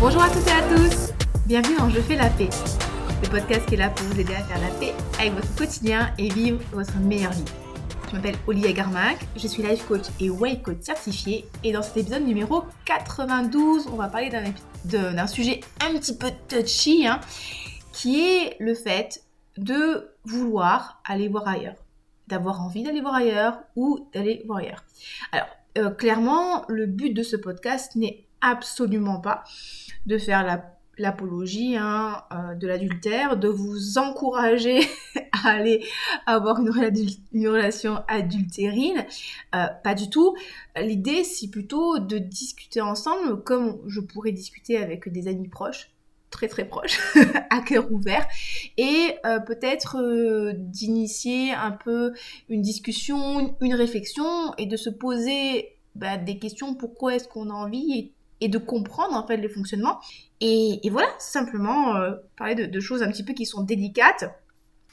Bonjour à toutes et à tous Bienvenue dans Je fais la paix, le podcast qui est là pour vous aider à faire la paix avec votre quotidien et vivre votre meilleure vie. Je m'appelle Olivia Garmac, je suis life coach et way coach certifié et dans cet épisode numéro 92, on va parler d'un sujet un petit peu touchy hein, qui est le fait de vouloir aller voir ailleurs, d'avoir envie d'aller voir ailleurs ou d'aller voir ailleurs. Alors, euh, clairement, le but de ce podcast n'est absolument pas de faire l'apologie hein, euh, de l'adultère, de vous encourager à aller avoir une, relation adultérine. Euh, pas du tout. L'idée, c'est plutôt de discuter ensemble comme je pourrais discuter avec des amis proches très très proches, à cœur ouvert, et euh, peut-être d'initier un peu une discussion, une réflexion, et de se poser bah, des questions, pourquoi est-ce qu'on a envie et de comprendre en fait le fonctionnement. Et, voilà, simplement euh, parler de, choses un petit peu qui sont délicates.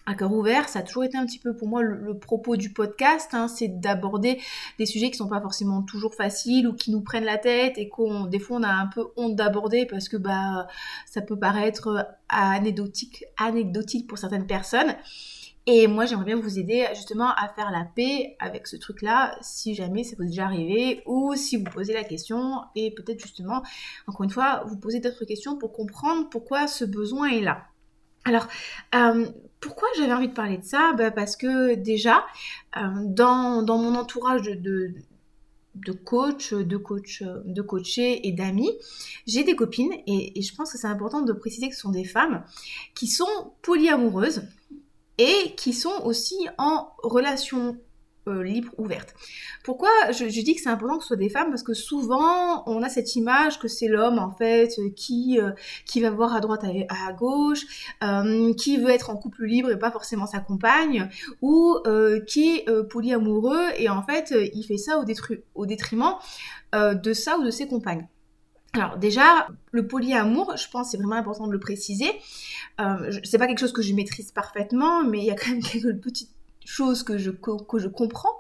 À cœur ouvert, ça a toujours été un petit peu pour moi le, propos du podcast, hein, c'est d'aborder des sujets qui sont pas forcément toujours faciles ou qui nous prennent la tête et qu'on des fois on a un peu honte d'aborder parce que bah ça peut paraître anecdotique, anecdotique pour certaines personnes. Et moi, j'aimerais bien vous aider justement à faire la paix avec ce truc-là, si jamais ça vous est déjà arrivé, ou si vous posez la question, et peut-être justement, encore une fois, vous posez d'autres questions pour comprendre pourquoi ce besoin est là. Alors, euh, pourquoi j'avais envie de parler de ça? Bah Parce que déjà, euh, dans, dans, mon entourage de, de de coach, de coach, de coachés et d'amis, j'ai des copines et, et, je pense que c'est important de préciser que ce sont des femmes qui sont polyamoureuses et qui sont aussi en relation euh, libre ouverte. Pourquoi je, dis que c'est important que ce soit des femmes? Parce que souvent, on a cette image que c'est l'homme, en fait, qui, euh, qui va voir à droite et à, gauche, euh, qui veut être en couple libre et pas forcément sa compagne, ou qui est polyamoureux et en fait, il fait ça au, au détriment de ça ou de ses compagnes. Alors déjà, le polyamour, je pense c'est vraiment important de le préciser. Euh, c'est pas quelque chose que je maîtrise parfaitement, mais il y a quand même quelques petites choses que je, que je comprends.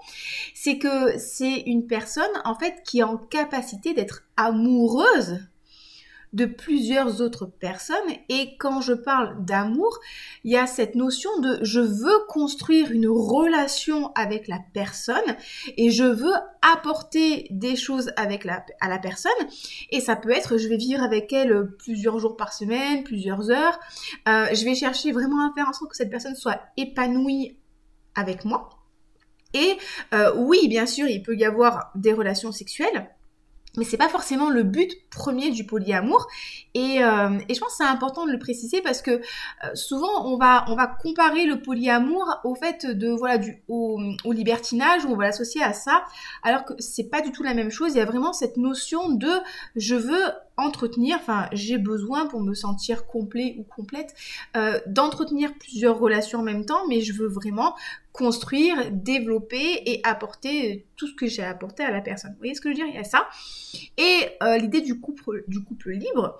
C'est que c'est une personne en fait qui est en capacité d'être amoureuse de plusieurs autres personnes. Et quand je parle d'amour, il y a cette notion de je veux construire une relation avec la personne et je veux apporter des choses avec la, à la personne. Et ça peut être je vais vivre avec elle plusieurs jours par semaine, plusieurs heures. Euh, je vais chercher vraiment à faire en sorte que cette personne soit épanouie avec moi. Et euh, oui, bien sûr, il peut y avoir des relations sexuelles mais c'est pas forcément le but premier du polyamour. Et, euh, et je pense que c'est important de le préciser parce que euh, souvent on va on va comparer le polyamour au fait de voilà du au, au libertinage on va l'associer à ça alors que c'est pas du tout la même chose. Il y a vraiment cette notion de je veux entretenir, enfin j'ai besoin pour me sentir complet ou complète, euh, d'entretenir plusieurs relations en même temps, mais je veux vraiment construire, développer et apporter tout ce que j'ai apporté à la personne. Vous voyez ce que je veux dire? Il y a ça. Et euh, l'idée du couple, du couple libre,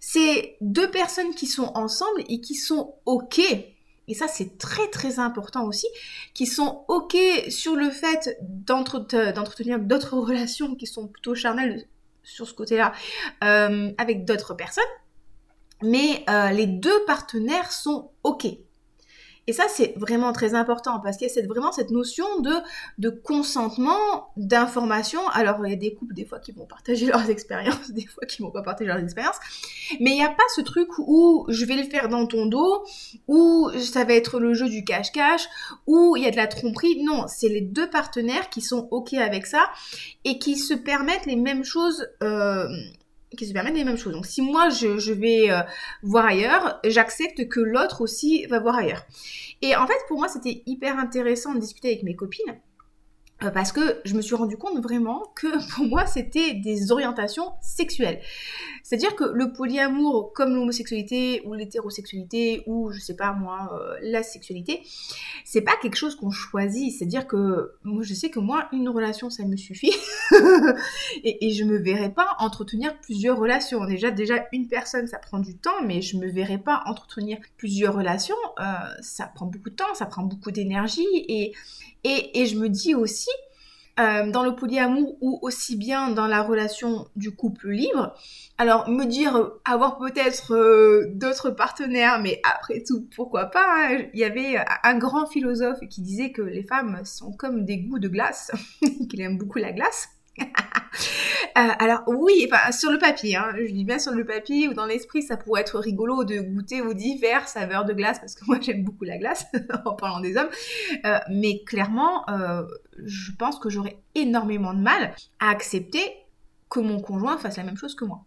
c'est deux personnes qui sont ensemble et qui sont OK et ça c'est très très important aussi, qui sont ok sur le fait d'entretenir d'autres relations qui sont plutôt charnelles sur ce côté-là euh, avec d'autres personnes, mais euh, les deux partenaires sont OK. Et ça, c'est vraiment très important parce qu'il y a vraiment cette notion de, de consentement, d'information. Alors, il y a des couples, des fois, qui vont partager leurs expériences, des fois, qui vont pas partager leurs expériences. Mais il n'y a pas ce truc où je vais le faire dans ton dos, où ça va être le jeu du cache-cache, où il y a de la tromperie. Non, c'est les deux partenaires qui sont OK avec ça et qui se permettent les mêmes choses. Euh, qui se permettent les mêmes choses. Donc si moi je, vais euh, voir ailleurs, j'accepte que l'autre aussi va voir ailleurs. Et en fait pour moi c'était hyper intéressant de discuter avec mes copines euh, parce que je me suis rendu compte vraiment que pour moi c'était des orientations sexuelles. C'est-à-dire que le polyamour, comme l'homosexualité ou l'hétérosexualité ou je sais pas moi euh, la sexualité, c'est pas quelque chose qu'on choisit. C'est-à-dire que moi je sais que moi une relation ça me suffit et, et, je me verrais pas entretenir plusieurs relations. Déjà déjà une personne ça prend du temps, mais je me verrais pas entretenir plusieurs relations. Euh, ça prend beaucoup de temps, ça prend beaucoup d'énergie et et, je me dis aussi, euh, dans le polyamour ou aussi bien dans la relation du couple libre. Alors me dire avoir peut-être euh, d'autres partenaires, mais après tout, pourquoi pas hein. Il y avait un grand philosophe qui disait que les femmes sont comme des goûts de glace, qu'il aime beaucoup la glace. Euh, alors oui, enfin sur le papier, hein, je dis bien sur le papier ou dans l'esprit, ça pourrait être rigolo de goûter aux divers saveurs de glace parce que moi j'aime beaucoup la glace en parlant des hommes, euh, mais clairement, euh, je pense que j'aurais énormément de mal à accepter que mon conjoint fasse la même chose que moi.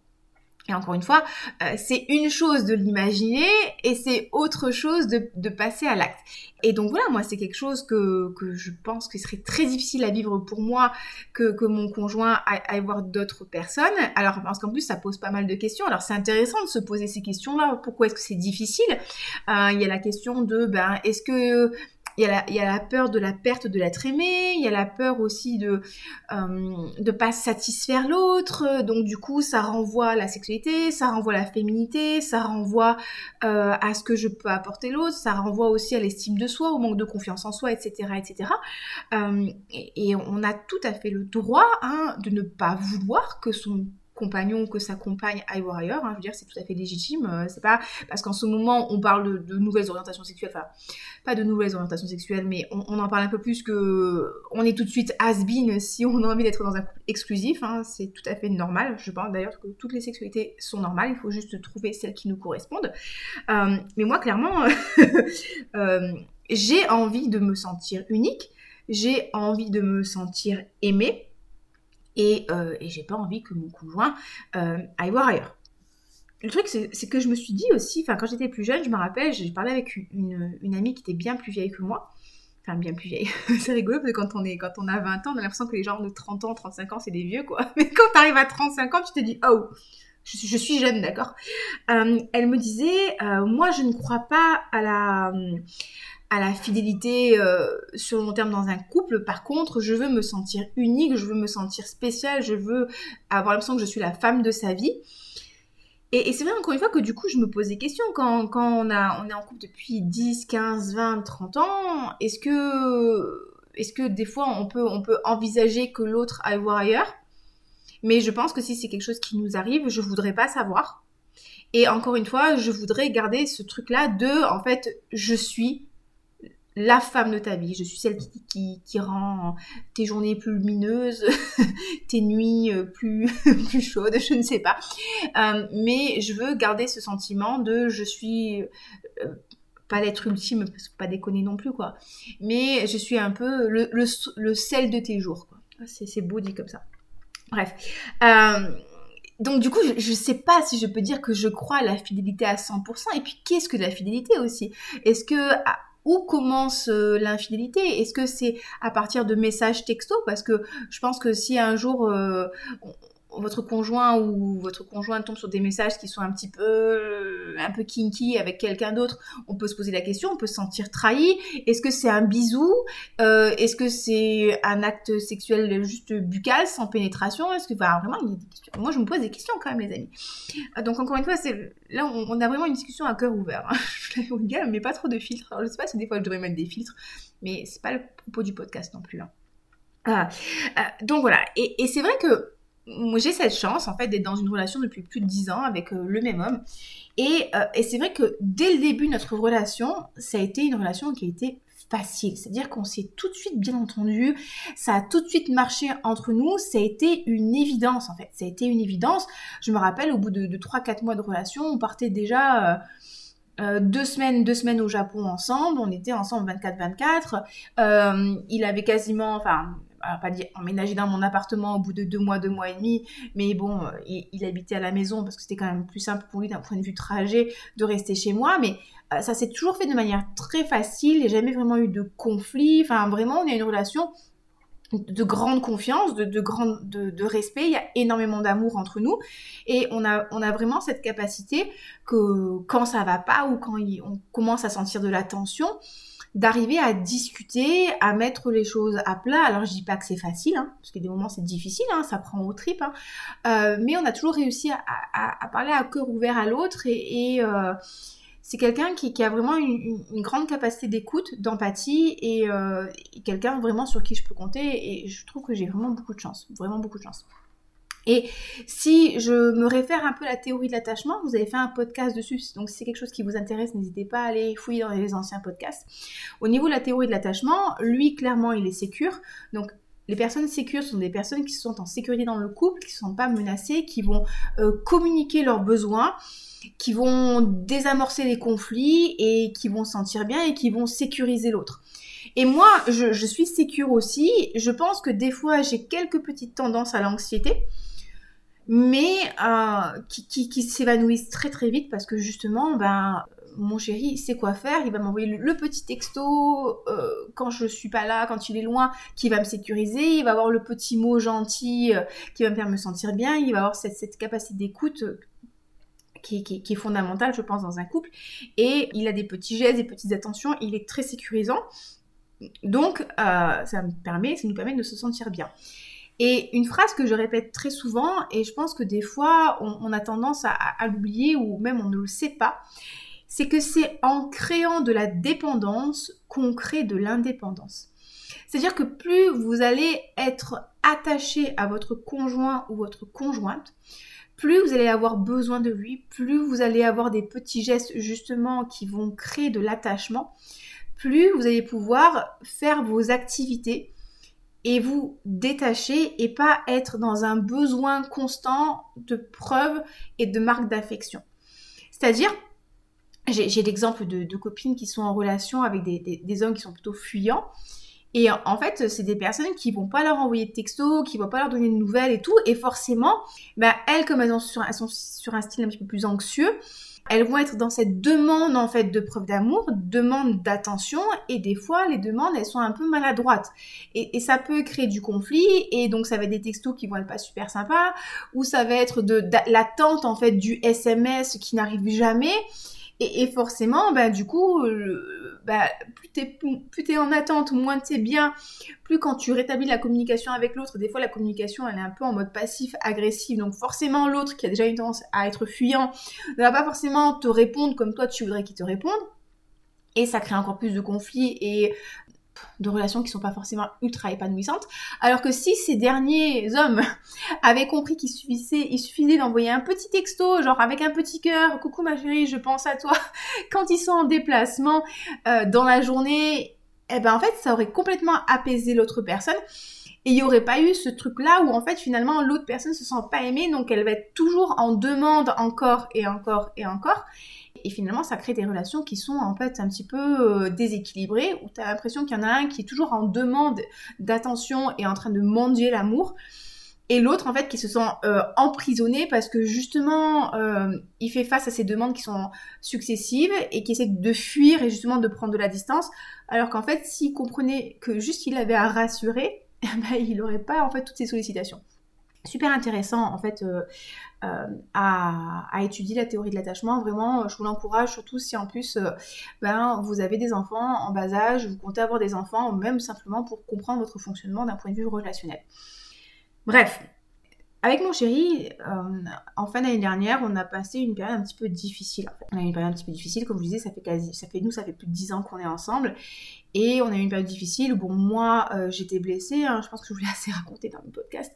Et encore une fois, euh, c'est une chose de l'imaginer et c'est autre chose de, de passer à l'acte. Et donc voilà, moi c'est quelque chose que, que je pense que serait très difficile à vivre pour moi que, que mon conjoint aille, voir d'autres personnes. Alors parce qu'en plus ça pose pas mal de questions. Alors c'est intéressant de se poser ces questions-là. Pourquoi est-ce que c'est difficile? Euh, Il y a la question de ben est-ce que il y, a la, peur de la perte de l'être aimé, il y a la peur aussi de euh, de pas satisfaire l'autre, donc du coup ça renvoie à la sexualité, ça renvoie à la féminité, ça renvoie euh, à ce que je peux apporter l'autre, ça renvoie aussi à l'estime de soi, au manque de confiance en soi, etc., etc. Euh, et, et, on a tout à fait le droit hein, de ne pas vouloir que son compagnon que sa compagne aille ailleurs. Hein, je veux dire, c'est tout à fait légitime. Euh, c'est pas parce qu'en ce moment on parle de, nouvelles orientations sexuelles, enfin pas de nouvelles orientations sexuelles, mais on, en parle un peu plus que on est tout de suite has-been si on a envie d'être dans un couple exclusif. Hein, c'est tout à fait normal. Je pense d'ailleurs que toutes les sexualités sont normales. Il faut juste trouver celles qui nous correspondent. Euh, mais moi, clairement, euh, j'ai envie de me sentir unique. J'ai envie de me sentir aimée et, euh, et j'ai pas envie que mon conjoint euh, aille voir ailleurs. Le truc, c'est que je me suis dit aussi, enfin, quand j'étais plus jeune, je me rappelle, j'ai parlé avec une, amie qui était bien plus vieille que moi. Enfin, bien plus vieille. c'est rigolo parce que quand on, est, quand on a 20 ans, on a l'impression que les gens de 30 ans, 35 ans, c'est des vieux, quoi. Mais quand t'arrives à 35 ans, tu te dis, oh, je, je suis jeune, d'accord. Euh, elle me disait, euh, moi, je ne crois pas à la à la fidélité euh, sur le long terme dans un couple. Par contre, je veux me sentir unique, je veux me sentir spéciale, je veux avoir l'impression que je suis la femme de sa vie. Et, c'est vrai, encore une fois, que du coup, je me pose des questions. Quand, on, est en couple depuis 10, 15, 20, 30 ans, est-ce que, est-ce que des fois, on peut, on peut envisager que l'autre aille voir ailleurs? Mais je pense que si c'est quelque chose qui nous arrive, je voudrais pas savoir. Et encore une fois, je voudrais garder ce truc-là de, en fait, je suis la femme de ta vie. Je suis celle qui, qui, rend tes journées plus lumineuses, tes nuits euh, plus, plus chaudes, je ne sais pas. Euh, mais je veux garder ce sentiment de je suis euh, pas l'être ultime, parce que pas déconner non plus, quoi. Mais je suis un peu le, le, sel de tes jours, quoi. C'est beau dit comme ça. Bref. donc du coup, je, je sais pas si je peux dire que je crois à la fidélité à 100%. Et puis, qu'est-ce que la fidélité aussi? Est-ce que où commence euh, l'infidélité? Est-ce que c'est à partir de messages textos? Parce que je pense que si un jour euh, votre conjoint ou votre conjointe tombe sur des messages qui sont un petit peu un peu kinky avec quelqu'un d'autre, on peut se poser la question, on peut se sentir trahi. Est-ce que c'est un bisou? Euh, Est-ce que c'est un acte sexuel juste buccal, sans pénétration? Est-ce que vraiment. Moi je me pose des questions quand même les amis. Euh, donc encore une fois, c'est là on, a vraiment une discussion à cœur ouvert. Hein. Je mais pas trop de filtres. Alors, je sais pas si des fois je devrais mettre des filtres, mais c'est pas le propos du podcast non plus. Hein. Ah, euh, donc voilà, et c'est vrai que j'ai cette chance en fait d'être dans une relation depuis plus de 10 ans avec euh, le même homme. Et, euh, et c'est vrai que dès le début de notre relation, ça a été une relation qui a été facile. C'est-à-dire qu'on s'est tout de suite bien entendu, ça a tout de suite marché entre nous, ça a été une évidence en fait. Ça a été une évidence. Je me rappelle au bout de, de 3-4 mois de relation, on partait déjà... Euh, deux semaines, deux semaines au Japon ensemble. On était ensemble 24-24. Euh, il avait quasiment, enfin, alors pas dire emménager dans mon appartement au bout de deux mois, deux mois et demi, mais bon, euh, il, habitait à la maison parce que c'était quand même plus simple pour lui d'un point de vue trajet de rester chez moi, mais euh, ça s'est toujours fait de manière très facile, il n'y a jamais vraiment eu de conflit, enfin vraiment on a une relation de grande confiance, de, de, grande, de, respect, il y a énormément d'amour entre nous. Et on a, on a vraiment cette capacité que quand ça va pas ou quand on commence à sentir de la tension, d'arriver à discuter, à mettre les choses à plat. Alors je dis pas que c'est facile, hein, parce que des moments c'est difficile, hein, ça prend au trip, hein. euh, mais on a toujours réussi à, parler à cœur ouvert à l'autre et, et, euh, c'est quelqu'un qui, a vraiment une, grande capacité d'écoute, d'empathie et, euh, quelqu'un vraiment sur qui je peux compter et je trouve que j'ai vraiment beaucoup de chance, vraiment beaucoup de chance. Et si je me réfère un peu à la théorie de l'attachement, vous avez fait un podcast dessus, donc si c'est quelque chose qui vous intéresse, n'hésitez pas à aller fouiller dans les anciens podcasts. Au niveau de la théorie de l'attachement, lui, clairement, il est sécure. Donc, les personnes sécures sont des personnes qui sont en sécurité dans le couple, qui ne sont pas menacées, qui vont euh, communiquer leurs besoins, qui vont désamorcer les conflits et qui vont sentir bien et qui vont sécuriser l'autre. Et moi, je, suis sécure aussi. Je pense que des fois, j'ai quelques petites tendances à l'anxiété, mais euh, qui, qui s'évanouissent très très vite parce que justement, ben, mon chéri sait quoi faire, il va m'envoyer le, petit texto euh, quand je suis pas là, quand il est loin, qui va me sécuriser, il va avoir le petit mot gentil euh, qui va me faire me sentir bien, il va avoir cette, capacité d'écoute qui, est fondamentale, je pense, dans un couple, et il a des petits gestes, des petites attentions, il est très sécurisant, donc ça me permet, ça nous permet de se sentir bien. Et une phrase que je répète très souvent, et je pense que des fois on, a tendance à l'oublier ou même on ne le sait pas, c'est que c'est en créant de la dépendance qu'on crée de l'indépendance. C'est-à-dire que plus vous allez être attaché à votre conjoint ou votre conjointe, plus vous allez avoir besoin de lui, plus vous allez avoir des petits gestes justement qui vont créer de l'attachement, plus vous allez pouvoir faire vos activités et vous détacher et pas être dans un besoin constant de preuves et de marques d'affection. C'est-à-dire, j'ai l'exemple de, copines qui sont en relation avec des, hommes qui sont plutôt fuyants. Et en fait, c'est des personnes qui vont pas leur envoyer de textos, qui vont pas leur donner de nouvelles et tout. Et forcément, bah, elles, comme elles, sont sur un style un petit peu plus anxieux, elles vont être dans cette demande en fait de preuve d'amour, demande d'attention, et des fois les demandes elles sont un peu maladroites. Et, ça peut créer du conflit, et donc ça va être des textos qui vont être pas super sympas, ou ça va être de l'attente en fait du SMS qui n'arrive jamais. Et, forcément, bah, du coup, bah, plus t'es es en attente, moins t'es bien. Plus quand tu rétablis la communication avec l'autre, des fois la communication elle est un peu en mode passif, agressif. Donc forcément l'autre qui a déjà une tendance à être fuyant ne va pas forcément te répondre comme toi tu voudrais qu'il te réponde. Et ça crée encore plus de conflits et de relations qui sont pas forcément ultra épanouissantes. Alors que si ces derniers hommes avaient compris qu'il suffisait, il suffisait d'envoyer un petit texto, genre avec un petit cœur, coucou ma chérie, je pense à toi, quand ils sont en déplacement euh, dans la journée, eh ben en fait ça aurait complètement apaisé l'autre personne. Et il n'y aurait pas eu ce truc-là où en fait finalement l'autre personne se sent pas aimée, donc elle va être toujours en demande encore et encore et encore. Et finalement, ça crée des relations qui sont en fait un petit peu euh, déséquilibrées, où tu as l'impression qu'il y en a un qui est toujours en demande d'attention et en train de mendier l'amour, et l'autre en fait qui se sent euh, emprisonné parce que justement euh, il fait face à ces demandes qui sont successives et qui essaie de fuir et justement de prendre de la distance, alors qu'en fait s'il comprenait que juste il avait à rassurer, eh ben, il n'aurait pas en fait toutes ces sollicitations super intéressant en fait euh, euh, à, étudier la théorie de l'attachement. Vraiment, je vous l'encourage, surtout si en plus euh, ben, vous avez des enfants en bas âge, vous comptez avoir des enfants, ou même simplement pour comprendre votre fonctionnement d'un point de vue relationnel. Bref, avec mon chéri, euh, en fin d'année dernière, on a passé une période un petit peu difficile. On a eu une période un petit peu difficile, comme je vous disais, ça fait quasi, ça fait nous, ça fait plus de 10 ans qu'on est ensemble, et on a eu une période difficile où bon, moi, euh, j'étais blessée. Hein, je pense que je vous l'ai assez raconté dans le podcast,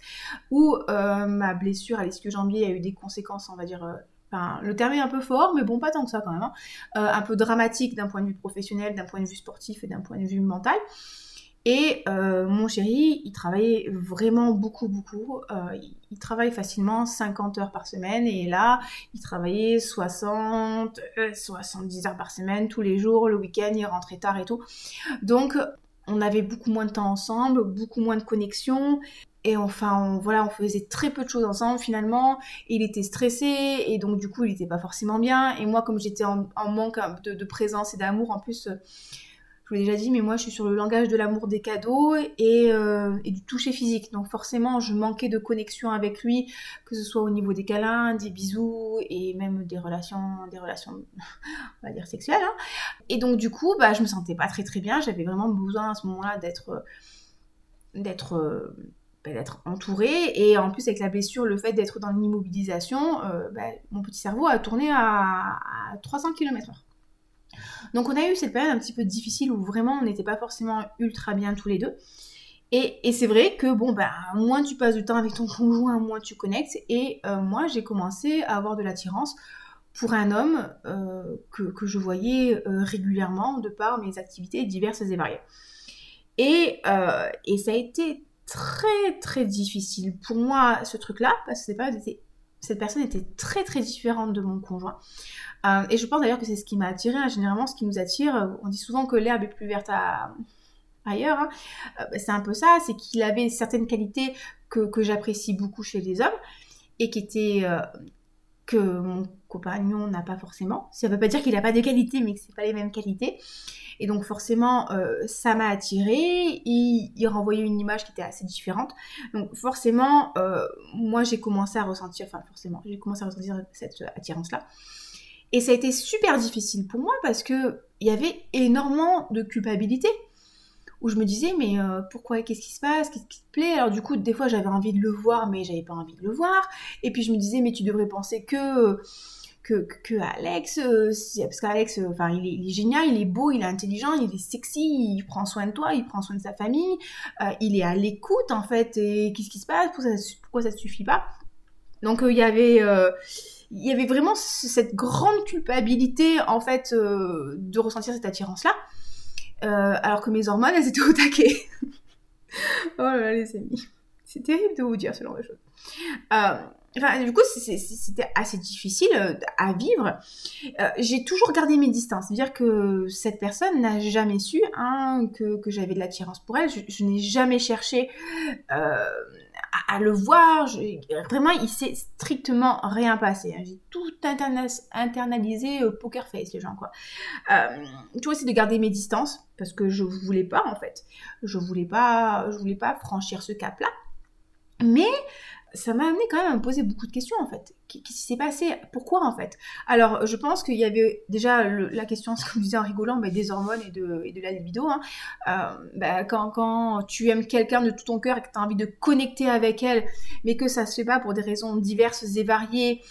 où euh, ma blessure à l'ischio-jambier a eu des conséquences, on va dire. Enfin, le terme est un peu fort, mais bon, pas tant que ça quand même. Hein, un peu dramatique d'un point de vue professionnel, d'un point de vue sportif et d'un point de vue mental. Et euh, mon chéri, il travaillait vraiment beaucoup, beaucoup. Euh, il travaille facilement 50 heures par semaine. Et là, il travaillait 60, 70 euh, heures par semaine, tous les jours, le week-end, il rentrait tard et tout. Donc, on avait beaucoup moins de temps ensemble, beaucoup moins de connexion. Et enfin, on, voilà, on faisait très peu de choses ensemble finalement. Il était stressé et donc du coup, il n'était pas forcément bien. Et moi, comme j'étais en, manque de, de présence et d'amour, en plus, je vous l'ai déjà dit, mais moi je suis sur le langage de l'amour des cadeaux et, euh, et, du toucher physique. Donc forcément, je manquais de connexion avec lui, que ce soit au niveau des câlins, des bisous et même des relations, des relations, on va dire sexuelles. Hein. Et donc du coup, bah, je me sentais pas très très bien. J'avais vraiment besoin à ce moment-là d'être, d'être bah, d'être entourée et en plus avec la blessure le fait d'être dans l'immobilisation euh, bah, mon petit cerveau a tourné à, à 300 km/h Donc on a eu cette période un petit peu difficile où vraiment on n'était pas forcément ultra bien tous les deux. Et, c'est vrai que bon, bah, moins tu passes du temps avec ton conjoint, moins tu connectes. Et euh, moi, j'ai commencé à avoir de l'attirance pour un homme euh, que, je voyais euh, régulièrement de par mes activités diverses et variées. Et, et ça a été très très difficile pour moi ce truc-là, parce que c'est pas, cette personne était très très différente de mon conjoint. et je pense d'ailleurs que c'est ce qui m'a attiré. Hein. Généralement, ce qui nous attire, on dit souvent que l'herbe est plus verte ailleurs, hein. euh, bah, c'est un peu ça, c'est qu'il avait certaines qualités que, j'apprécie beaucoup chez les hommes et qui étaient euh, que mon compagnon n'a pas forcément. Ça ne veut pas dire qu'il n'a pas de qualités, mais que c'est pas les mêmes qualités. Et donc forcément, euh, ça m'a attiré. Il, renvoyait une image qui était assez différente. Donc forcément, moi j'ai commencé à ressentir, enfin forcément, j'ai commencé à ressentir cette attirance-là. Et ça a été super difficile pour moi parce que il y avait énormément de culpabilité où je me disais mais euh, pourquoi qu'est-ce qui se passe qu'est-ce qui te plaît? Alors du coup des fois j'avais envie de le voir mais j'avais pas envie de le voir. Et puis je me disais mais tu devrais penser que que, Alex euh, parce qu'Alex euh, enfin il est, génial il est beau il est intelligent il est sexy il prend soin de toi il prend soin de sa famille il est à l'écoute en fait et qu'est-ce qui se passe? Pourquoi ça, pourquoi suffit pas? Donc il y avait il y avait vraiment cette grande culpabilité en fait de ressentir cette attirance là euh, alors que mes hormones, elles étaient au taquet. oh là là, les amis. C'est terrible de vous dire ce genre de choses. Euh, du coup, c'était assez difficile euh, à vivre. j'ai toujours gardé mes distances. C'est-à-dire que cette personne n'a jamais su hein, que, j'avais de l'attirance pour elle. Je, n'ai jamais cherché à, le voir. vraiment, il s'est strictement rien passé. Hein. J'ai tout internalisé poker face, les gens, quoi. tu vois, c'est de garder mes distances parce que je voulais pas en fait. Je voulais pas, je voulais pas franchir ce cap-là. Mais ça m'a amené quand même à me poser beaucoup de questions en fait. Qu'est-ce qui s'est passé? Pourquoi en fait? Alors je pense qu'il y avait déjà la question, ce que vous disiez en rigolant, des hormones et de, la libido. Hein. Euh, bah, quand, tu aimes quelqu'un de tout ton cœur et que tu as envie de connecter avec elle, mais que ça se fait pas pour des raisons diverses et variées,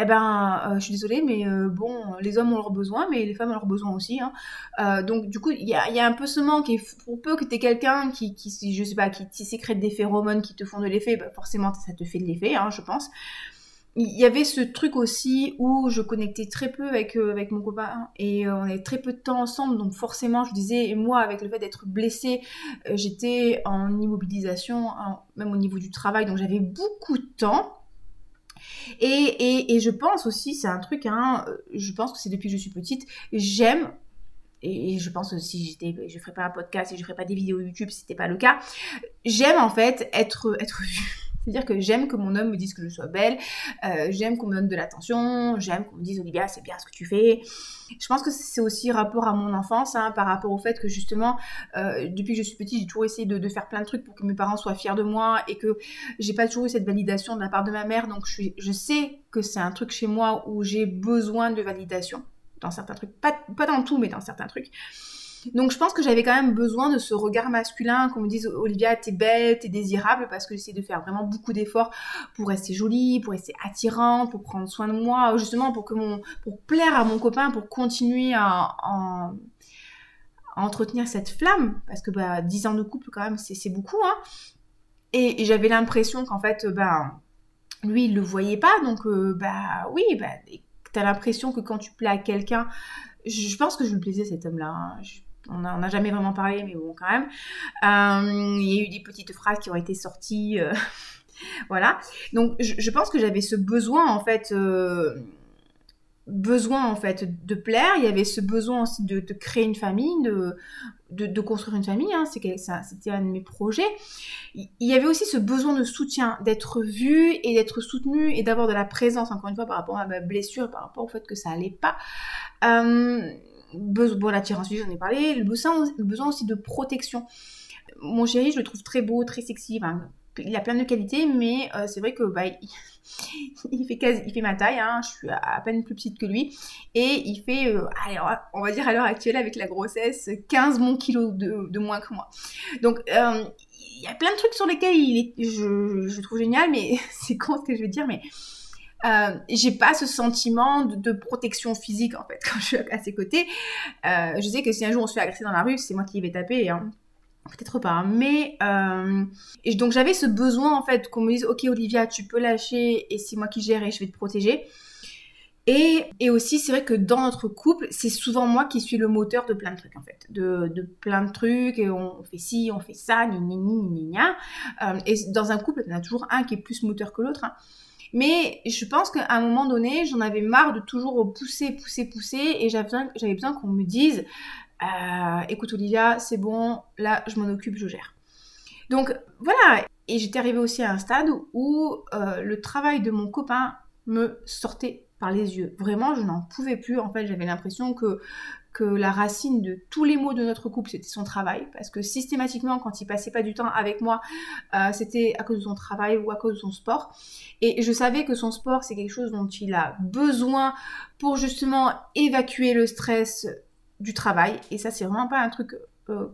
eh ben, euh, je suis désolée, mais euh, bon, les hommes ont leurs besoins, mais les femmes ont leurs besoins aussi. Hein. Euh, donc, du coup, il y a, un peu ce manque. Et pour peu que tu aies quelqu'un qui, qui, je sais pas, qui, qui sécrète des phéromones qui te font de l'effet, bah, forcément, ça te fait de l'effet, hein, je pense. Il y avait ce truc aussi où je connectais très peu avec, avec mon copain et on avait très peu de temps ensemble. Donc, forcément, je disais, et moi, avec le fait d'être blessée, j'étais en immobilisation, même au niveau du travail. Donc, j'avais beaucoup de temps. Et, et, je pense aussi, c'est un truc, hein, je pense que c'est depuis que je suis petite, j'aime et je pense aussi j'étais je ferais pas un podcast et je ferais pas des vidéos YouTube si c'était pas le cas j'aime en fait être être vue c'est-à-dire que j'aime que mon homme me dise que je sois belle, euh, j'aime qu'on me donne de l'attention, j'aime qu'on me dise Olivia, c'est bien ce que tu fais. Je pense que c'est aussi rapport à mon enfance, hein, par rapport au fait que justement, euh, depuis que je suis petite, j'ai toujours essayé de, faire plein de trucs pour que mes parents soient fiers de moi et que j'ai pas toujours eu cette validation de la part de ma mère. Donc je, je sais que c'est un truc chez moi où j'ai besoin de validation dans certains trucs, pas, pas dans tout, mais dans certains trucs. Donc je pense que j'avais quand même besoin de ce regard masculin, qu'on me dise Olivia, t'es belle, t'es désirable, parce que j'essaie de faire vraiment beaucoup d'efforts pour rester jolie, pour rester attirante, pour prendre soin de moi, justement pour que mon, pour plaire à mon copain, pour continuer à, entretenir cette flamme, parce que bah 10 ans de couple quand même c'est beaucoup, hein. Et, j'avais l'impression qu'en fait, bah lui il le voyait pas, donc euh, bah oui, bah t'as l'impression que quand tu plais à quelqu'un, je pense que je le plaisais cet homme-là. Hein on n'a jamais vraiment parlé, mais bon, quand même. Euh, il y a eu des petites phrases qui ont été sorties. Euh, voilà. Donc, je, pense que j'avais ce besoin, en fait. Euh, besoin en fait de plaire, il y avait ce besoin aussi de, créer une famille, de, de, construire une famille, hein. c'était un de mes projets. Il y avait aussi ce besoin de soutien, d'être vu et d'être soutenu et d'avoir de la présence, encore une fois, par rapport à ma blessure, par rapport au fait que ça allait pas bon, l'attirance j'en ai parlé, le besoin, le besoin aussi de protection. Mon chéri, je le trouve très beau, très sexy, il a plein de qualités, mais euh, c'est vrai que bah, il, fait quasi, il fait ma taille, hein, je suis à peine plus petite que lui, et il fait, euh, on va dire à l'heure actuelle avec la grossesse, 15 mon kilos de, moins que moi. Donc euh, il y a plein de trucs sur lesquels il est, je, je trouve génial, mais c'est con ce que je veux dire, mais euh, j'ai pas ce sentiment de, protection physique en fait quand je suis à ses côtés. Euh, je sais que si un jour on se fait agresser dans la rue, c'est moi qui vais taper. Hein. Peut-être pas, mais euh, donc j'avais ce besoin en fait qu'on me dise ok Olivia tu peux lâcher et c'est moi qui gère et je vais te protéger. Et, et aussi, c'est vrai que dans notre couple, c'est souvent moi qui suis le moteur de plein de trucs, en fait. De, de plein de trucs, et on fait ci, on fait ça, ni ni ni ni ni. Euh, et dans un couple, il y en a toujours un qui est plus moteur que l'autre. Hein. Mais je pense qu'à un moment donné, j'en avais marre de toujours pousser, pousser, pousser, et j'avais besoin, qu'on me dise, euh, écoute Olivia, c'est bon, là je m'en occupe, je gère. Donc voilà, et j'étais arrivée aussi à un stade où euh, le travail de mon copain me sortait par les yeux. Vraiment, je n'en pouvais plus. En fait, j'avais l'impression que la racine de tous les maux de notre couple, c'était son travail. Parce que systématiquement, quand il passait pas du temps avec moi, euh, c'était à cause de son travail ou à cause de son sport. Et je savais que son sport, c'est quelque chose dont il a besoin pour justement évacuer le stress du travail. Et ça, c'est vraiment pas un truc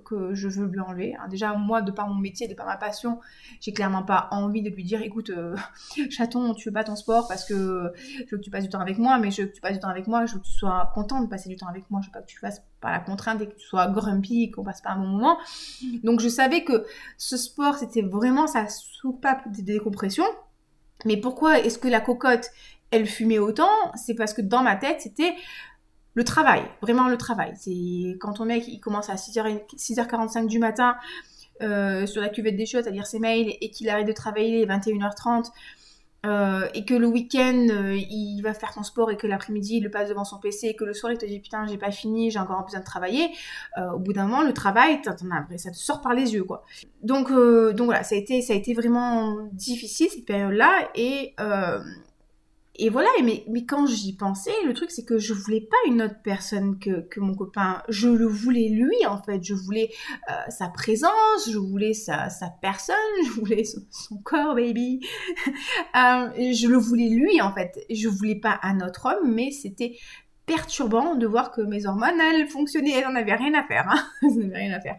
que je veux lui enlever. Hein, déjà, moi, de par mon métier, de par ma passion, j'ai clairement pas envie de lui dire écoute, euh, chaton, tu veux pas ton sport parce que je veux que tu passes du temps avec moi, mais je veux que tu passes du temps avec moi, je veux que tu sois content de passer du temps avec moi, je veux pas que tu fasses pas la contrainte et que tu sois grumpy et qu'on passe pas un bon moment. Donc, je savais que ce sport, c'était vraiment sa soupape de décompression. Mais pourquoi est-ce que la cocotte, elle fumait autant? C'est parce que dans ma tête, c'était le travail, vraiment le travail. C'est quand ton mec il commence à 6h, 6h45 du matin euh, sur la cuvette des chiottes à lire ses mails et qu'il arrête de travailler à 21h30 euh, et que le week-end euh, il va faire son sport et que l'après-midi il le passe devant son PC et que le soir il te dit putain j'ai pas fini, j'ai encore besoin de travailler, au bout d'un moment le travail ça te sort par les yeux quoi. Donc donc voilà ça a été ça a été vraiment difficile cette période là et et voilà, mais, mais quand j'y pensais, le truc c'est que je voulais pas une autre personne que, que mon copain. Je le voulais lui en fait. Je voulais euh, sa présence, je voulais sa, sa personne, je voulais son, corps, baby. euh, je le voulais lui en fait. Je voulais pas un autre homme, mais c'était perturbant de voir que mes hormones elles fonctionnaient, elles n'en avaient rien à faire. Hein. elles n'avaient rien à faire.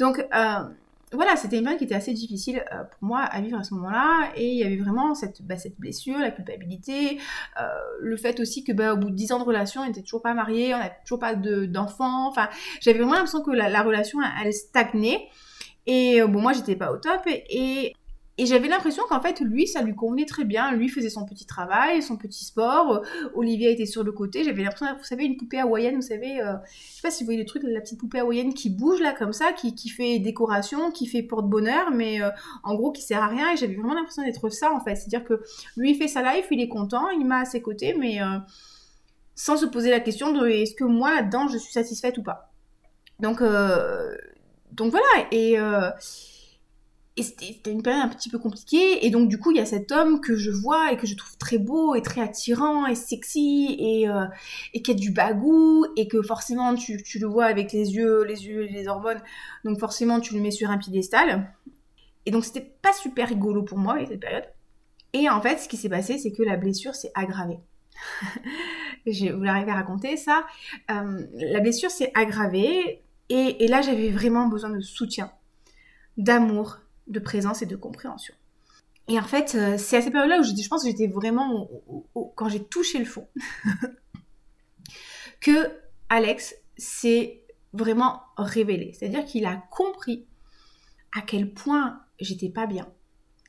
Donc euh, voilà, c'était une période qui était assez difficile euh, pour moi à vivre à ce moment-là. Et il y avait vraiment cette, bah, cette blessure, la culpabilité, euh, le fait aussi que bah, au bout de 10 ans de relation, on n'était toujours pas mariés, on n'avait toujours pas d'enfants. enfin, j'avais vraiment l'impression que la, la relation, elle, stagnait. Et euh, bon, moi, j'étais pas au top. et et j'avais l'impression qu'en fait, lui, ça lui convenait très bien. Lui faisait son petit travail, son petit sport. Euh, Olivia était sur le côté. J'avais l'impression, vous savez, une poupée hawaïenne, vous savez, euh, je sais pas si vous voyez le truc, la petite poupée hawaïenne qui bouge là comme ça, qui, qui fait décoration, qui fait porte-bonheur, mais euh, en gros qui sert à rien. Et j'avais vraiment l'impression d'être ça en fait. C'est-à-dire que lui, il fait sa life, il est content, il m'a à ses côtés, mais sans se poser la question de est-ce que moi là-dedans je suis satisfaite ou pas. Donc, donc voilà. Et et c'était une période un petit peu compliquée. Et donc, du coup, il y a cet homme que je vois et que je trouve très beau et très attirant et sexy et, euh, qui a du bagou et que forcément, tu, le vois avec les yeux, les yeux et les hormones. Donc, forcément, tu le mets sur un piédestal. Et donc, c'était pas super rigolo pour moi, cette période. Et en fait, ce qui s'est passé, c'est que la blessure s'est aggravée. je vous l'arrive à raconter ça. Euh, la blessure s'est aggravée. Et là, j'avais vraiment besoin de soutien, d'amour, de présence et de compréhension. Et en fait, euh, c'est à cette période-là où je, pense que j'étais vraiment, quand j'ai touché le fond, que Alex s'est vraiment révélé. C'est-à-dire qu'il a compris à quel point j'étais pas bien,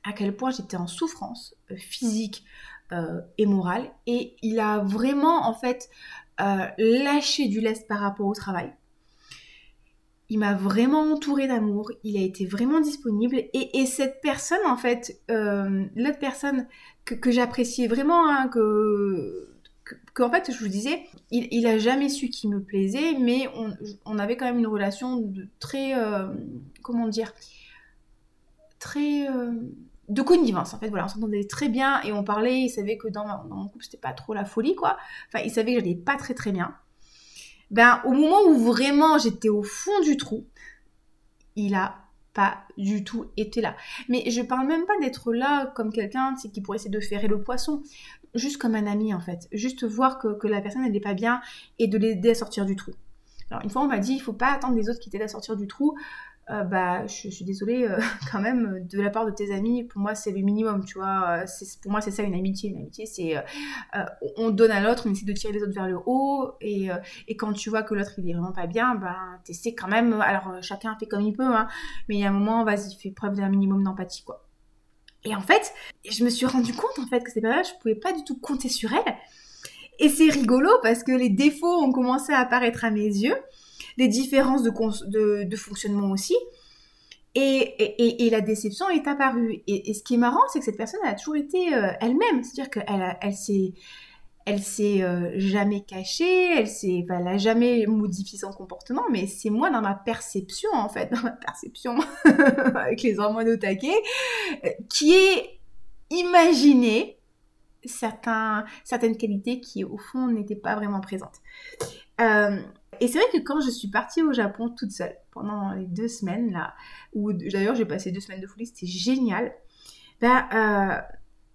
à quel point j'étais en souffrance euh, physique euh, et morale. Et il a vraiment, en fait, lâché du lest par rapport au travail il m'a vraiment entouré d'amour, il a été vraiment disponible. Et, cette personne, en fait, euh, l'autre personne que, j'appréciais vraiment, hein, que, qu'en fait, je vous disais, il, il a jamais su qui me plaisait, mais on, avait quand même une relation de très, euh, comment dire, très euh, de connivence en fait. Voilà, on s'entendait très bien et on parlait. Il savait que dans mon couple c'était pas trop la folie quoi. Enfin, il savait que j'allais pas très très bien ben au moment où vraiment j'étais au fond du trou, il a pas du tout été là. Mais je parle même pas d'être là comme quelqu'un qui pourrait essayer de ferrer le poisson, juste comme un ami en fait, juste voir que, la personne elle n'est pas bien et de l'aider à sortir du trou. Alors une fois on m'a dit il faut pas attendre les autres qui t'aident à sortir du trou. Euh, bah, je, suis désolée euh, quand même de la part de tes amis. Pour moi, c'est le minimum, tu vois. Pour moi, c'est ça une amitié. Une amitié, c'est euh, on donne à l'autre, on essaie de tirer les autres vers le haut. Et, quand tu vois que l'autre il est vraiment pas bien, bah, t'essaies quand même. Alors chacun fait comme il peut, hein, mais il y a un moment, vas-y, fais preuve d'un minimum d'empathie, quoi. Et en fait, je me suis rendu compte en fait que c'est pas vrai, je pouvais pas du tout compter sur elle. Et c'est rigolo parce que les défauts ont commencé à apparaître à mes yeux des différences de, fonctionnement aussi. Et, et, la déception est apparue. Et, ce qui est marrant, c'est que cette personne a toujours été euh, elle-même. C'est-à-dire qu'elle elle s'est elle s'est euh, jamais cachée, elle s'est, jamais modifié son comportement, mais c'est moi dans ma perception en fait, dans ma perception avec les hormones au taquet, euh, qui est imaginé certains, certaines qualités qui au fond n'étaient pas vraiment présentes. Et c'est vrai que quand je suis partie au Japon toute seule, pendant les deux semaines là, où d'ailleurs j'ai passé deux semaines de folie, c'était génial, ben,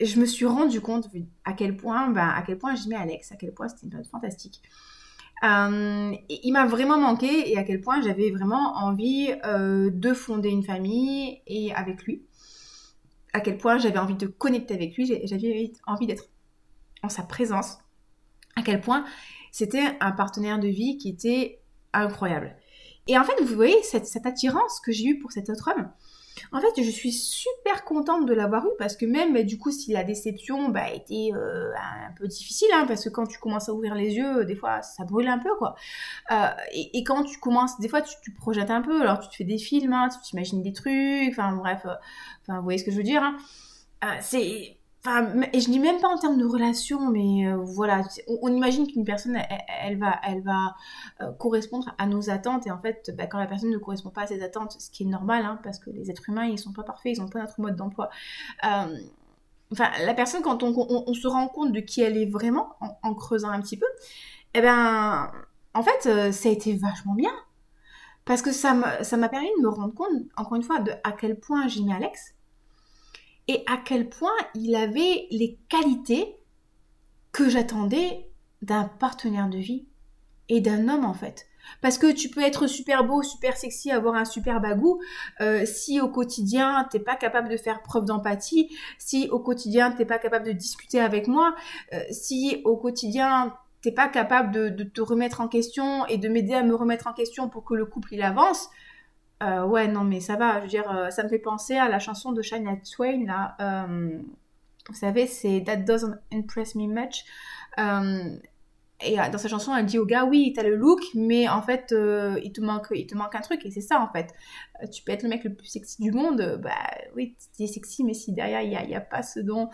je me suis rendu compte à quel point, ben, à quel point j'aimais Alex, à quel point c'était une période fantastique. Euh, il m'a vraiment manqué et à quel point j'avais vraiment envie euh, de fonder une famille et avec lui. À quel point j'avais envie de connecter avec lui, j'avais envie d'être en sa présence. À quel point c'était un partenaire de vie qui était incroyable. Et en fait, vous voyez, cette, attirance que j'ai eue pour cet autre homme, en fait, je suis super contente de l'avoir eu parce que même, bah, du coup, si la déception bah, était euh, un peu difficile, hein, parce que quand tu commences à ouvrir les yeux, des fois, ça brûle un peu, quoi. Euh, et, quand tu commences, des fois, tu, projettes un peu, alors tu te fais des films, hein, tu t'imagines des trucs, enfin, bref, euh, enfin, vous voyez ce que je veux dire. Hein. c'est et je dis même pas en termes de relation, mais euh, voilà, on, imagine qu'une personne, elle, va, elle va euh, correspondre à nos attentes, et en fait, bah, quand la personne ne correspond pas à ses attentes, ce qui est normal, hein, parce que les êtres humains, ils sont pas parfaits, ils ont pas notre mode d'emploi. Euh, enfin, la personne, quand on, se rend compte de qui elle est vraiment, en, creusant un petit peu, eh ben, en fait, ça a été vachement bien. Parce que ça m'a permis de me rendre compte, encore une fois, de à quel point j'aimais Alex, et à quel point il avait les qualités que j'attendais d'un partenaire de vie et d'un homme en fait. Parce que tu peux être super beau, super sexy, avoir un super bagou, euh, si au quotidien t'es pas capable de faire preuve d'empathie, si au quotidien t'es pas capable de discuter avec moi, euh, si au quotidien t'es pas capable de, te remettre en question et de m'aider à me remettre en question pour que le couple avance, euh, ouais, non, mais ça va. Je veux dire, euh, ça me fait penser à la chanson de Shania Twain, là. Euh, vous savez, c'est That Doesn't Impress Me Much. et dans sa chanson, elle dit au gars, oui, t'as le look, mais en fait, il, te manque, il te manque un truc, et c'est ça, en fait. tu peux être le mec le plus sexy du monde, bah oui, t'es sexy, mais si derrière, il n'y a, a, pas ce dont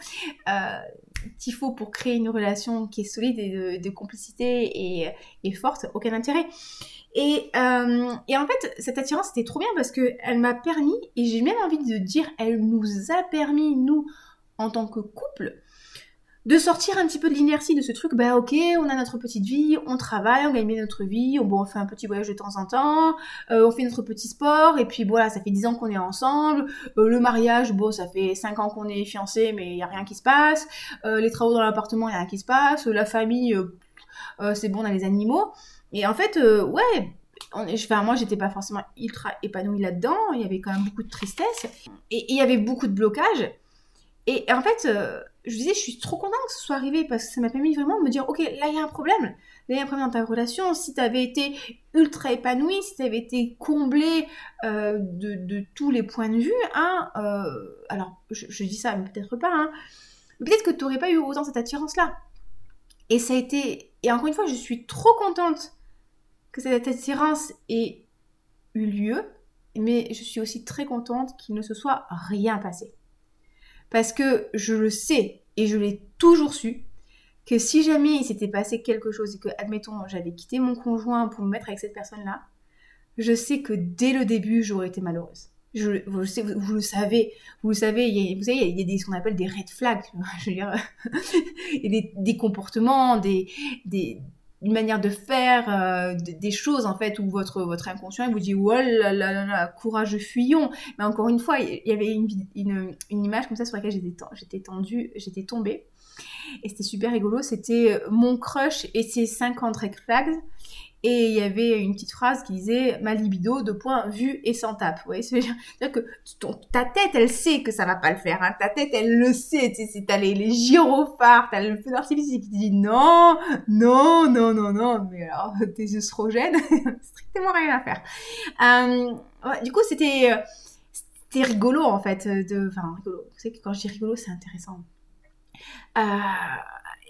qu'il faut pour créer une relation qui est solide et de, complicité et, et, forte, aucun intérêt. Et, euh, et, en fait, cette attirance, c'était trop bien parce qu'elle m'a permis, et j'ai même envie de dire, elle nous a permis, nous, en tant que couple, de sortir un petit peu de l'inertie de ce truc, bah ok, on a notre petite vie, on travaille, on gagne bien notre vie, on, fait un petit voyage de temps en temps, euh, on fait notre petit sport, et puis voilà, ça fait 10 ans qu'on est ensemble, euh, le mariage, bon, ça fait 5 ans qu'on est fiancés, mais il n'y a rien qui se passe, les travaux dans l'appartement, il n'y a rien qui se passe, la famille, c'est bon, on a les animaux, et en fait, euh, ouais, on, enfin, moi, j'étais pas forcément ultra épanouie là-dedans. Il y avait quand même beaucoup de tristesse. Et, il y avait beaucoup de blocages. Et, en fait, euh, je disais, je suis trop contente que ce soit arrivé parce que ça m'a permis vraiment de me dire, ok, là, il y a un problème. Là, il y a un problème dans ta relation. Si tu avais été ultra épanouie, si tu avais été comblée euh, de, tous les points de vue, hein, alors, je, dis ça, mais peut-être pas, hein, peut-être que tu n'aurais pas eu autant cette attirance-là. Et ça a été... Et encore une fois, je suis trop contente que cette attirance ait eu lieu, mais je suis aussi très contente qu'il ne se soit rien passé. Parce que je le sais, et je l'ai toujours su, que si jamais il s'était passé quelque chose et que, admettons, j'avais quitté mon conjoint pour me mettre avec cette personne-là, je sais que dès le début, j'aurais été malheureuse. Vous, le savez, vous le savez, il y a, vous savez, il y a des, ce qu'on appelle des red flags, je veux dire, des, des comportements, des, des, une manière de faire euh, des choses en fait où votre votre inconscient vous dit oh là là là, courage fuyons. Mais encore une fois il y avait une, une, image comme ça sur laquelle j'étais j'étais tendue j'étais tombée. Et c'était super rigolo c'était mon crush et ses 50 red flags et il y avait une petite phrase qui disait ma libido de point vue et sans tape. Vous voyez C'est-à-dire que ta tête, elle sait que ça va pas le faire. Hein. Ta tête, elle le sait. Tu sais, t'as les, les gyrophares, t'as le feu d'artifice qui te dit non, non, non, non, non. Mais alors, tes œstrogènes, strictement rien à faire. Euh, du coup, c'était c'était rigolo en fait. De, enfin, rigolo. Vous savez que quand je dis rigolo, c'est intéressant. Euh,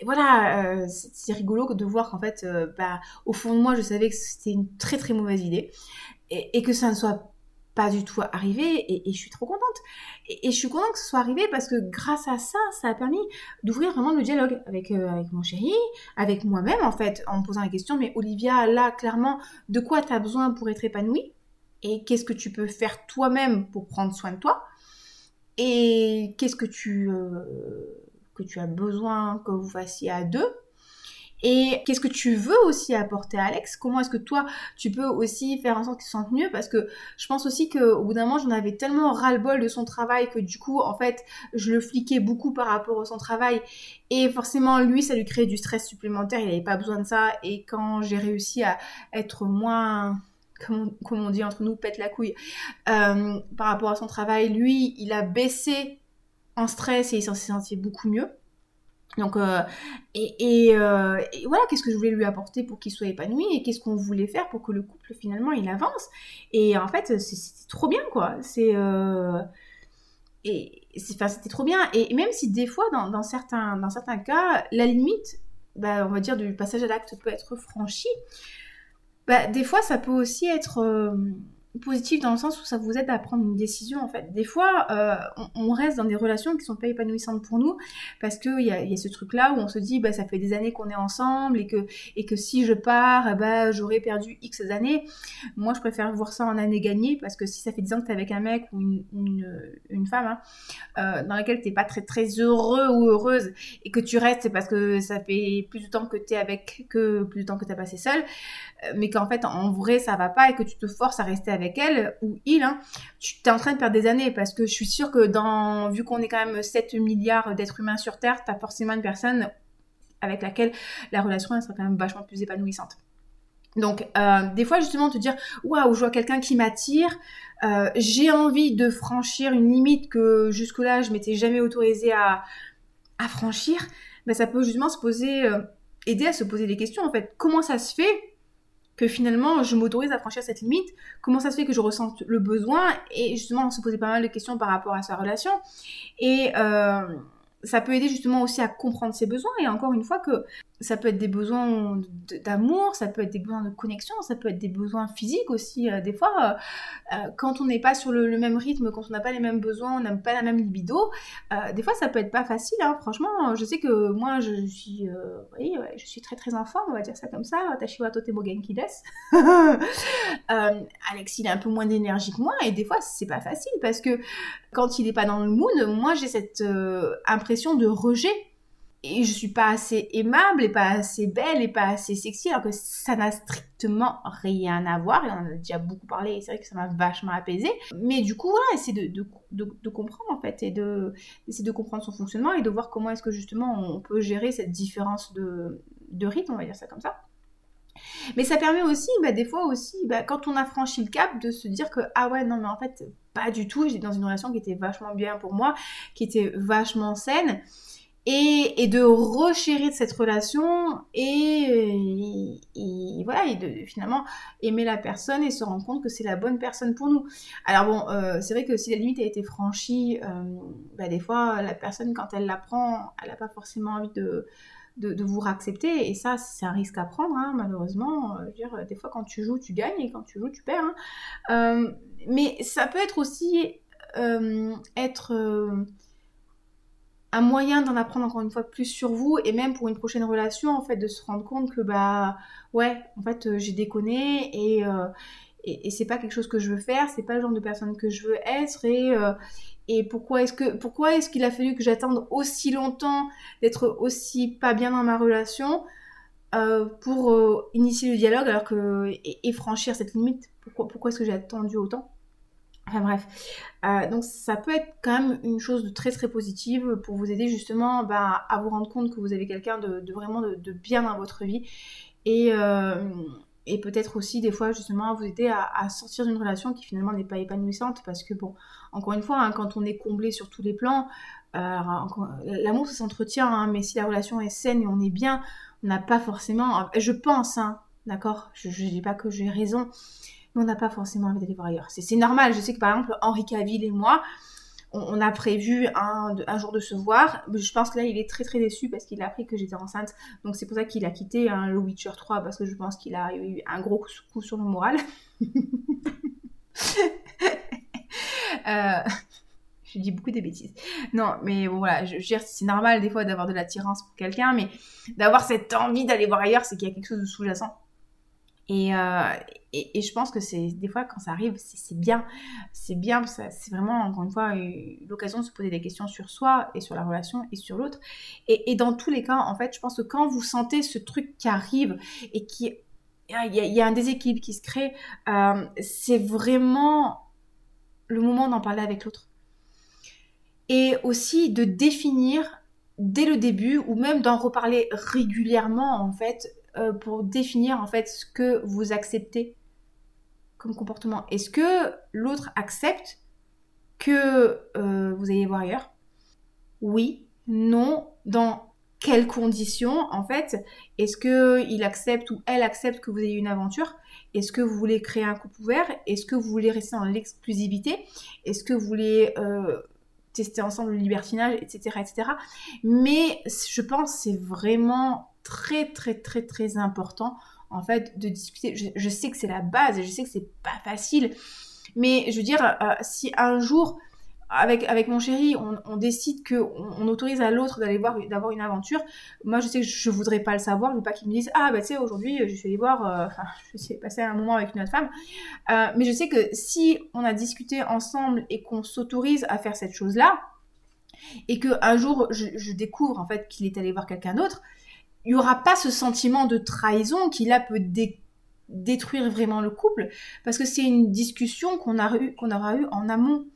voilà, euh, c'est rigolo de voir qu'en fait, euh, bah, au fond de moi, je savais que c'était une très très mauvaise idée et, que ça ne soit pas du tout arrivé et, je suis trop contente. Et, je suis contente que ce soit arrivé parce que grâce à ça, ça a permis d'ouvrir vraiment le dialogue avec, euh, avec mon chéri, avec moi-même en fait, en me posant la question, mais Olivia, là, clairement, de quoi tu as besoin pour être épanouie Et qu'est-ce que tu peux faire toi-même pour prendre soin de toi Et qu'est-ce que tu tu as besoin que vous fassiez à deux et qu'est-ce que tu veux aussi apporter à Alex? Comment est-ce que toi, tu peux aussi faire en sorte qu'il se sente mieux? Parce que je pense aussi qu'au bout d'un moment, j'en avais tellement ras-le-bol de son travail que du coup, en fait, je le fliquais beaucoup par rapport à son travail. Et forcément, lui, ça lui créait du stress supplémentaire. Il n'avait pas besoin de ça. Et quand j'ai réussi à être moins comme on, dit entre nous, pète la couille, euh, par rapport à son travail, lui, il a baissé stress et il s'en sentait beaucoup mieux. Donc, euh, et, euh, et, voilà, qu'est-ce que je voulais lui apporter pour qu'il soit épanoui et qu'est-ce qu'on voulait faire pour que le couple finalement il avance. Et en fait, c'était trop bien quoi. C'est euh, et c'était trop bien. Et même si des fois, dans, dans, certains, dans certains cas, la limite, bah, on va dire du passage à l'acte peut être franchie. Bah, des fois, ça peut aussi être positif dans le sens où ça vous aide à prendre une décision en fait. Des fois, euh, on, reste dans des relations qui sont pas épanouissantes pour nous parce qu'il y a, y a ce truc là où on se dit bah ça fait des années qu'on est ensemble et que et que si je pars, bah j'aurais perdu X années. Moi, je préfère voir ça en années gagnées parce que si ça fait 10 ans que tu es avec un mec ou une, une, femme hein, euh, dans laquelle t'es pas très très heureux ou heureuse et que tu restes parce que ça fait plus de temps que tu es avec que plus de temps que tu as passé seul, euh, mais qu'en fait en vrai ça va pas et que tu te forces à rester avec avec elle ou il, hein, tu es en train de perdre des années parce que je suis sûre que dans, vu qu'on est quand même 7 milliards d'êtres humains sur Terre, tu as forcément une personne avec laquelle la relation elle sera quand même vachement plus épanouissante. Donc, euh, des fois, justement, te dire, waouh, je vois quelqu'un qui m'attire, euh, j'ai envie de franchir une limite que jusque-là, je m'étais jamais autorisée à, à franchir, ben, ça peut justement se poser, euh, aider à se poser des questions, en fait. Comment ça se fait que finalement je m'autorise à franchir cette limite, comment ça se fait que je ressente le besoin? Et justement on se posait pas mal de questions par rapport à sa relation. Et euh, ça peut aider justement aussi à comprendre ses besoins. Et encore une fois que ça peut être des besoins d'amour, ça peut être des besoins de connexion, ça peut être des besoins physiques aussi. Euh, des fois, euh, euh, quand on n'est pas sur le, même rythme, quand on n'a pas les mêmes besoins, on n'a pas la même libido, des fois ça peut être pas facile. Hein. Franchement, je sais que moi je suis, oui, je suis très très enfant, on va dire ça comme ça. Tashiwa tote genki Alex, il a un peu moins d'énergie que moi et des fois c'est pas facile parce que quand il n'est pas dans le mood, moi j'ai cette impression de rejet et je suis pas assez aimable et pas assez belle et pas assez sexy alors que ça n'a strictement rien à voir et on en a déjà beaucoup parlé et c'est vrai que ça m'a vachement apaisé mais du coup voilà essayer de, de, de, comprendre en fait et de essayer de comprendre son fonctionnement et de voir comment est-ce que justement on peut gérer cette différence de, de rythme on va dire ça comme ça. Mais ça permet aussi, bah, des fois aussi, bah, quand on a franchi le cap, de se dire que, ah ouais, non, mais en fait, pas du tout, j'étais dans une relation qui était vachement bien pour moi, qui était vachement saine, et, de rechérir cette relation et, voilà et de finalement aimer la personne et se rendre compte que c'est la bonne personne pour nous. Alors bon, euh, c'est vrai que si la limite a été franchie, euh, bah, des fois la personne quand elle l'apprend, elle n'a pas forcément envie de, de, vous accepter et ça c'est un risque à prendre hein, malheureusement. Euh, dire, des fois quand tu joues tu gagnes et quand tu joues tu perds. Hein. mais ça peut être aussi être un moyen d'en apprendre encore une fois plus sur vous et même pour une prochaine relation en fait de se rendre compte que bah ouais en fait euh, j'ai déconné et, euh, et, c'est pas quelque chose que je veux faire c'est pas le genre de personne que je veux être et euh, et pourquoi est-ce que pourquoi est-ce qu'il a fallu que j'attende aussi longtemps d'être aussi pas bien dans ma relation pour initier le dialogue alors que et, franchir cette limite? Pourquoi pourquoi est-ce que j'ai attendu autant? Enfin bref, euh, donc ça peut être quand même une chose de très très positive pour vous aider justement bah, à vous rendre compte que vous avez quelqu'un de, vraiment de, bien dans votre vie. Et, euh, et peut-être aussi des fois justement vous aider à, sortir d'une relation qui finalement n'est pas épanouissante. Parce que bon, encore une fois, hein, quand on est comblé sur tous les plans, l'amour ça s'entretient, hein, mais si la relation est saine et on est bien, on n'a pas forcément, je pense, hein, d'accord, je ne dis pas que j'ai raison, mais on n'a pas forcément envie d'aller voir ailleurs. C'est normal, je sais que par exemple Henri Cavill et moi, on, a prévu un, jour de se voir. Je pense que là, il est très très déçu parce qu'il a appris que j'étais enceinte. Donc c'est pour ça qu'il a quitté hein, le Witcher 3 parce que je pense qu'il a eu un gros coup sur le moral. euh, je dis beaucoup de bêtises. Non, mais bon, voilà, je, dire, c'est normal des fois d'avoir de l'attirance pour quelqu'un, mais d'avoir cette envie d'aller voir ailleurs, c'est qu'il y a quelque chose de sous-jacent. Euh, et, je pense que c'est des fois quand ça arrive, c'est bien. C'est bien, c'est vraiment encore une fois l'occasion de se poser des questions sur soi et sur la relation et sur l'autre. Et, et, dans tous les cas, en fait, je pense que quand vous sentez ce truc qui arrive et qui il y, a un déséquilibre qui se crée, euh, c'est vraiment le moment d'en parler avec l'autre. Et aussi de définir dès le début ou même d'en reparler régulièrement en fait euh, pour définir en fait ce que vous acceptez comme comportement. Est-ce que l'autre accepte que euh, vous ayez voir ailleurs? Oui, non, dans quelles conditions en fait? Est-ce que il accepte ou elle accepte que vous ayez une aventure? Est-ce que vous voulez créer un couple ouvert? Est-ce que vous voulez rester dans l'exclusivité? Est-ce que vous voulez euh, tester ensemble le libertinage, etc., etc. Mais je pense c'est vraiment très très très très important en fait de discuter. Je, sais que c'est la base et je sais que c'est pas facile, mais je veux dire, euh, si un jour avec, avec mon chéri, on, décide que on, autorise à l'autre d'aller voir d'avoir une aventure. Moi, je sais que je voudrais pas le savoir. Je veux pas qu'il me dise ah bah tu sais aujourd'hui je suis allée voir, euh, enfin je suis passer un moment avec une autre femme. Euh, mais je sais que si on a discuté ensemble et qu'on s'autorise à faire cette chose là, et que un jour je, je découvre en fait qu'il est allé voir quelqu'un d'autre, il n'y aura pas ce sentiment de trahison qui là peut détruire vraiment le couple parce que c'est une discussion qu'on qu'on aura eu en amont.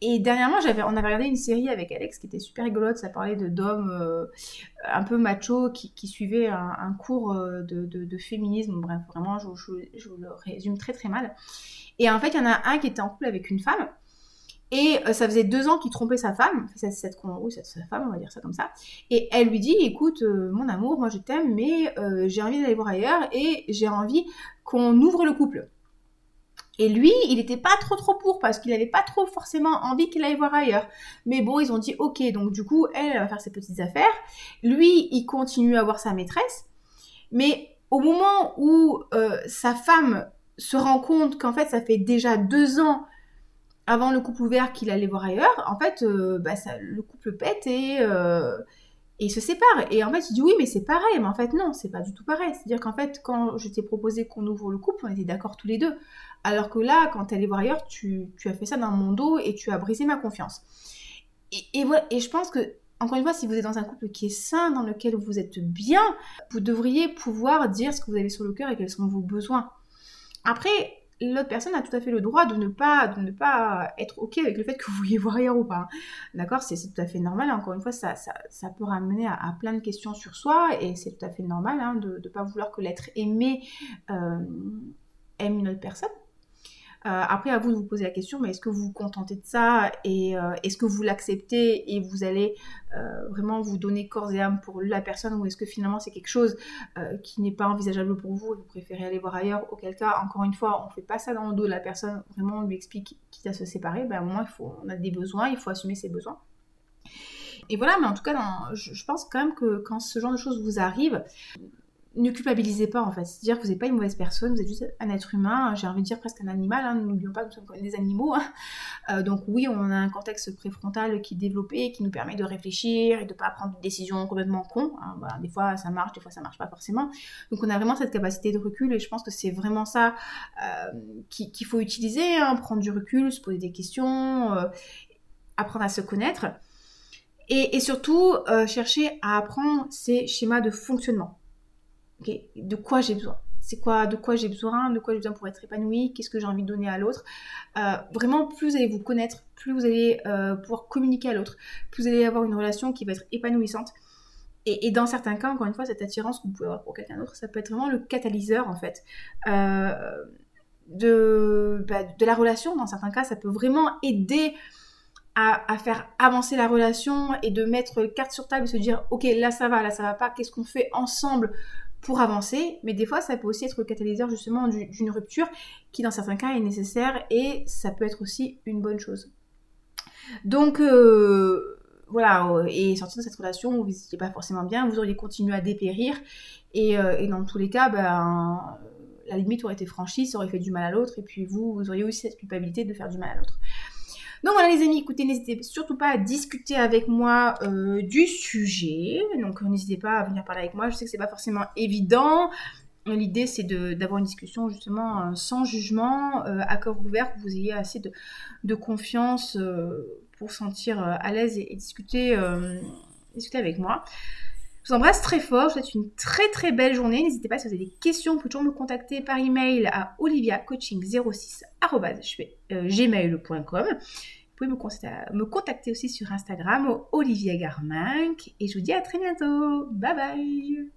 Et, dernièrement, j'avais, on avait regardé une série avec Alex qui était super rigolote. Ça parlait d'hommes euh, un peu macho qui, qui suivaient un, cours euh, de, de, féminisme. Bref, vraiment, je, je, je, le résume très très mal. Et en fait, il y en a un qui était en couple avec une femme et euh, ça faisait deux ans qu'il trompait sa femme, cette, cette, sa femme, on va dire ça comme ça. Et elle lui dit, écoute, euh, mon amour, moi je t'aime, mais euh, j'ai envie d'aller voir ailleurs et j'ai envie qu'on ouvre le couple. Et lui, il n'était pas trop trop pour parce qu'il n'avait pas trop forcément envie qu'il aille voir ailleurs. Mais bon, ils ont dit ok, donc du coup, elle, elle va faire ses petites affaires. Lui, il continue à voir sa maîtresse. Mais au moment où sa femme se rend compte qu'en fait, ça fait déjà deux ans avant le couple ouvert qu'il allait voir ailleurs, en fait, euh, bah, le couple pète et, euh, et il se sépare. Et en fait, il dit oui, mais c'est pareil. Mais en fait, non, c'est pas du tout pareil. C'est-à-dire qu'en fait, quand je t'ai proposé qu'on ouvre le couple, on était d'accord tous les deux. Alors que là, quand tu allais voir ailleurs, tu, as fait ça dans mon dos et tu as brisé ma confiance. Et, voilà, et je pense que, encore une fois, si vous êtes dans un couple qui est sain, dans lequel vous êtes bien, vous devriez pouvoir dire ce que vous avez sur le cœur et quels sont vos besoins. Après, l'autre personne a tout à fait le droit de ne pas, de ne pas être OK avec le fait que vous vouliez voir ailleurs ou pas. D'accord? C'est, tout à fait normal. Encore une fois, ça peut ramener à, plein de questions sur soi et c'est tout à fait normal hein, de ne pas vouloir que l'être aimé euh, aime une autre personne. Euh, après, à vous de vous poser la question, mais est-ce que vous vous contentez de ça et euh, est-ce que vous l'acceptez et vous allez euh, vraiment vous donner corps et âme pour la personne ou est-ce que finalement c'est quelque chose qui n'est pas envisageable pour vous et vous préférez aller voir ailleurs? Auquel cas, encore une fois, on ne fait pas ça dans le dos de la personne, vraiment on lui explique quitte à se séparer, ben, un moment il faut, on a des besoins, il faut assumer ses besoins. Et voilà, mais en tout cas, je, je, pense quand même que quand ce genre de choses vous arrive, ne culpabilisez pas en fait. C'est-à-dire que vous n'êtes pas une mauvaise personne, vous êtes juste un être humain, j'ai envie de dire presque un animal, hein. n'oublions pas que nous sommes des animaux. Hein. Euh, donc oui, on a un cortex préfrontal qui est développé, qui nous permet de réfléchir et de ne pas prendre des décisions complètement cons. Hein. des fois ça marche, des fois ça marche pas forcément. Donc on a vraiment cette capacité de recul et je pense que c'est vraiment ça euh, qu'il faut utiliser, prendre du recul, se poser des questions, euh, apprendre à se connaître. Et, et surtout, chercher à apprendre ces schémas de fonctionnement de quoi j'ai besoin? C'est quoi, de quoi j'ai besoin, de quoi j'ai besoin pour être épanouie, qu'est-ce que j'ai envie de donner à l'autre? Euh, vraiment, plus vous allez vous connaître, plus vous allez euh, pouvoir communiquer à l'autre, plus vous allez avoir une relation qui va être épanouissante. et, dans certains cas, encore une fois, cette attirance que vous pouvez avoir pour quelqu'un d'autre, ça peut être vraiment le catalyseur en fait euh, de, bah, de la relation. Dans certains cas, ça peut vraiment aider à, à, faire avancer la relation et de mettre carte sur table et se dire ok là ça va, là ça va pas, qu'est-ce qu'on fait ensemble pour avancer, mais des fois ça peut aussi être le catalyseur justement d'une rupture qui dans certains cas est nécessaire et ça peut être aussi une bonne chose. Donc euh, voilà, euh, et sortir de cette relation où vous n'étiez pas forcément bien, vous auriez continué à dépérir et, euh, et dans tous les cas, ben, la limite aurait été franchie, ça aurait fait du mal à l'autre et puis vous, vous auriez aussi cette culpabilité de faire du mal à l'autre. Donc voilà les amis, écoutez, n'hésitez surtout pas à discuter avec moi euh, du sujet. Donc n'hésitez pas à venir parler avec moi. Je sais que c'est pas forcément évident. L'idée c'est d'avoir une discussion justement euh, sans jugement, euh, à corps ouvert, que vous ayez assez de, de confiance pour sentir à l'aise et, discuter, discuter avec moi. Je vous embrasse très fort, je vous souhaite une très très belle journée. N'hésitez pas si vous avez des questions, vous pouvez toujours me contacter par email à oliviacoaching06.gmail.com. Vous pouvez me, me contacter aussi sur Instagram, Olivia Garminck. Et je vous dis à très bientôt. Bye bye